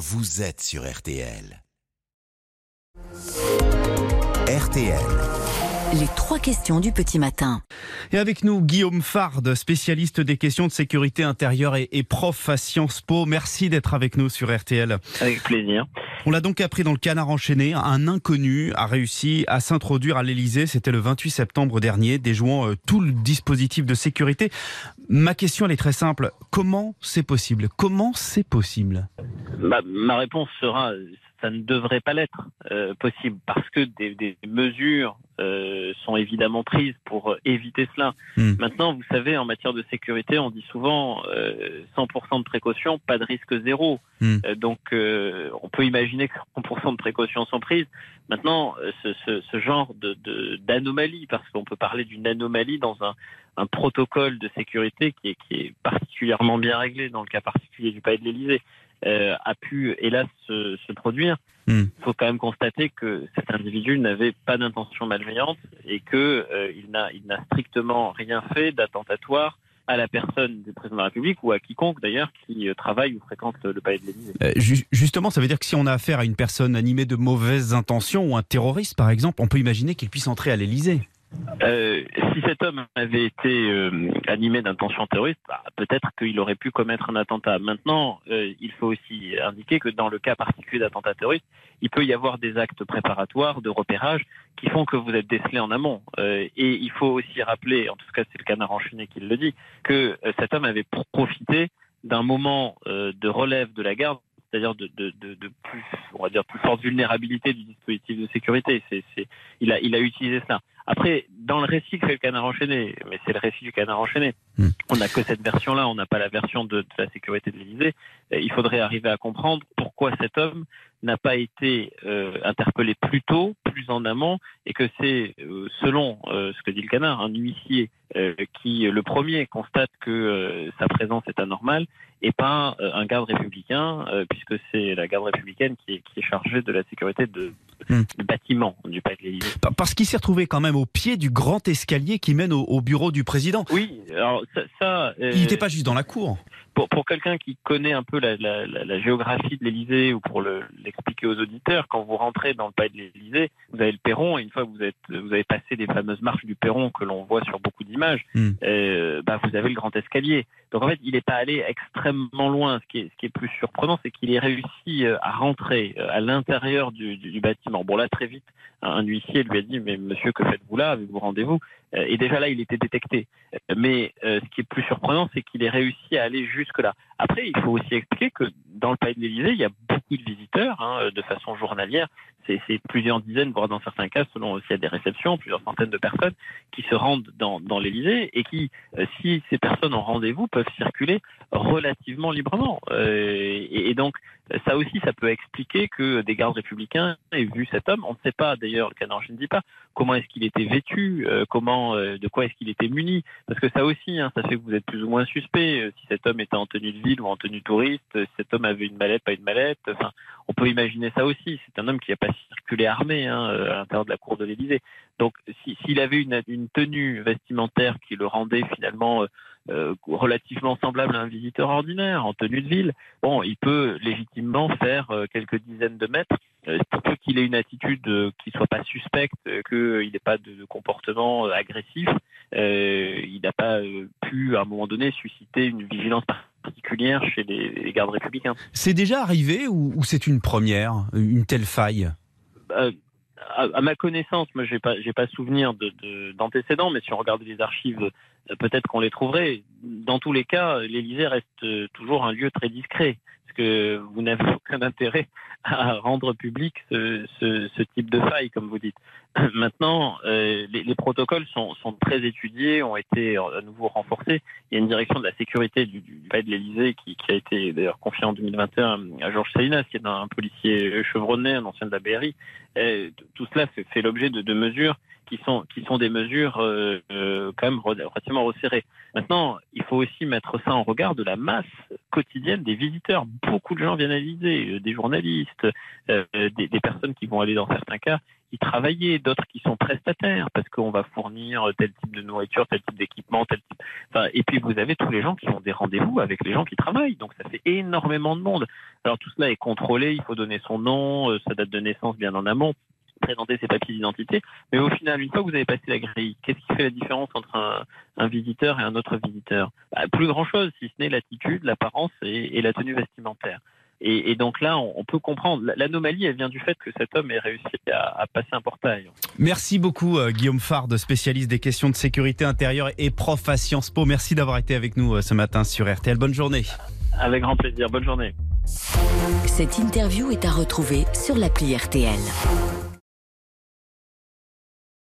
vous êtes sur RTL. RTL. Les trois questions du petit matin. Et avec nous, Guillaume Fard, spécialiste des questions de sécurité intérieure et, et prof à Sciences Po. Merci d'être avec nous sur RTL. Avec plaisir. On l'a donc appris dans le canard enchaîné. Un inconnu a réussi à s'introduire à l'Elysée. C'était le 28 septembre dernier, déjouant euh, tout le dispositif de sécurité. Ma question, elle est très simple. Comment c'est possible? Comment c'est possible? Ma, ma réponse sera ça ne devrait pas l'être euh, possible parce que des mesures euh, sont évidemment prises pour éviter cela. Hmm. Maintenant, vous savez, en matière de sécurité, on dit souvent euh, 100% de précaution, pas de risque zéro. Hmm. Euh, donc, euh, on peut imaginer que 100% de précautions sont prises. Maintenant, euh, ce, ce, ce genre de de- d'anomalie, parce qu'on peut parler d'une anomalie dans un, un protocole de sécurité qui est, qui est particulièrement bien réglé dans le cas particulier du palais de l'Élysée, euh, a pu hélas se, se produire. Hmm. Il faut quand même constater que cet individu n'avait pas d'intention malveillante et que euh, n'a il n'a strictement rien fait d'attentatoire à la personne du président de la République ou à quiconque d'ailleurs qui euh, travaille ou fréquente le palais de l'Élysée. Euh, ju- Justement, ça veut dire que si on a affaire à une personne animée de mauvaises intentions ou un terroriste, par exemple, on peut imaginer qu'il puisse entrer à l'Elysée. Euh, si cet homme avait été euh, animé d'intention terroriste, bah, peut-être qu'il aurait pu commettre un attentat. Maintenant, euh, il faut aussi indiquer que dans le cas particulier d'attentat terroriste, il peut y avoir des actes préparatoires de repérage qui font que vous êtes décelé en amont. Et il faut aussi rappeler, en tout cas c'est le canard enchaîné qui le dit, que cet homme avait profité d'un moment de relève de la garde c'est-à-dire de, plus, on va dire, plus forte vulnérabilité du dispositif de sécurité. Il a utilisé cela. Après, dans le récit que fait le canard enchaîné, mais c'est le récit du canard enchaîné, Hmm. on n'a que cette version-là, on n'a pas la version de, de la sécurité de l'Élysée. Euh, Il faudrait arriver à comprendre pourquoi cet homme n'a pas été euh, interpellé plus tôt, plus en amont, et que c'est, euh, selon euh, ce que dit le canard, un huissier qui, le premier, constate que sa présence est anormale, et pas un garde républicain, puisque c'est la garde républicaine qui est, qui est chargée de la sécurité de, Du bâtiment du palais de l'Élysée. Pa- Parce qu'il s'est retrouvé quand même au pied du grand escalier qui mène au, au bureau du président. Oui, alors ça, ça, euh, Il n'était pas juste dans la cour. Pour, pour quelqu'un qui connaît un peu la, la, la, la géographie de l'Élysée ou pour le- l'expliquer aux auditeurs, quand vous rentrez dans le palais de l'Élysée, vous avez le perron et une fois que vous êtes, vous avez passé les fameuses marches du perron que l'on voit sur beaucoup d'images, Hmm. euh, bah vous avez le grand escalier. Donc en fait, il n'est pas allé extrêmement loin. Ce qui est, ce qui est plus surprenant, c'est qu'il ait réussi euh, à rentrer euh, à l'intérieur du, du, du bâtiment. Bon là, très vite, un, huissier lui a dit, mais monsieur, que faites-vous là? Avez-vous rendez-vous? Et déjà là, il était détecté. Mais euh, ce qui est plus surprenant, c'est qu'il ait réussi à aller jusque-là. Après, il faut aussi expliquer que dans le palais de l'Élysée, il y a beaucoup de visiteurs hein, de façon journalière. C'est plusieurs dizaines, voire dans certains cas, selon s'il y a des réceptions, plusieurs centaines de personnes qui se rendent dans, dans l'Élysée et qui, euh, si ces personnes ont rendez-vous, peuvent circuler relativement librement. Euh, et, donc, ça aussi, ça peut expliquer que des gardes républicains aient vu cet homme. On ne sait pas, d'ailleurs, le je ne dis pas, comment est-ce qu'il était vêtu, euh, comment, de quoi est-ce qu'il était muni. Parce que ça aussi, hein, ça fait que vous êtes plus ou moins suspect. Si cet homme était en tenue de ou en tenue touriste, cet homme avait une mallette, pas une mallette. Enfin, on peut imaginer ça aussi. C'est un homme qui n'a pas circulé armé hein, euh, à l'intérieur de la cour de l'Élysée. Donc, si- s'il avait une, tenue vestimentaire qui le rendait finalement euh, euh, relativement semblable à un visiteur ordinaire, en tenue de ville, bon, il peut légitimement faire quelques dizaines de mètres. Pour qu'il ait une attitude qui soit pas suspecte, qu'il n'ait pas de, comportement agressif, il n'a pas pu à un moment donné susciter une vigilance particulière chez les, les gardes républicains. C'est déjà arrivé ou, ou c'est une première, une telle faille? Euh, à, à ma connaissance, moi, j'ai pas, j'ai pas souvenir de, de- d'antécédents, mais si on regarde les archives, peut-être qu'on les trouverait. Dans tous les cas, l'Élysée reste euh, toujours un lieu très discret, parce que vous n'avez aucun intérêt à rendre public ce, type de faille, comme vous dites. Maintenant, euh, les, les protocoles sont, très étudiés, ont été euh, à nouveau renforcés. Il y a une direction de la sécurité du, palais de l'Élysée qui, a été d'ailleurs confiée en 2021 à Georges Salinas, qui est un policier chevronné, un ancien de la BRI. Euh, tout cela fait, l'objet de, de mesures qui sont qui sont des mesures euh, euh, quand même resserrées. Maintenant, il faut aussi mettre ça en regard de la masse quotidienne des visiteurs. Beaucoup de gens viennent à l'Élysée, des journalistes, des, des, personnes qui vont aller dans certains cas y travailler, d'autres qui sont prestataires parce qu'on va fournir tel type de nourriture, tel type d'équipement, tel type. Et puis vous avez tous les gens qui ont des rendez-vous avec les gens qui travaillent. Donc ça fait énormément de monde. Alors tout cela est contrôlé, il faut donner son nom, sa date de naissance bien en amont présenter ses papiers d'identité. Mais au final, une fois que vous avez passé la grille, qu'est-ce qui fait la différence entre un, visiteur et un autre visiteur? Bah, Plus grand-chose, si ce n'est l'attitude, l'apparence et, la tenue vestimentaire. Et, donc là, on, peut comprendre. L'anomalie, elle vient du fait que cet homme ait réussi à, passer un portail. Merci beaucoup, euh, Guillaume Fard, spécialiste des questions de sécurité intérieure et prof à Sciences Po. Merci d'avoir été avec nous euh, ce matin sur RTL. Bonne journée. Avec grand plaisir. Bonne journée. Cette interview est à retrouver sur l'appli RTL.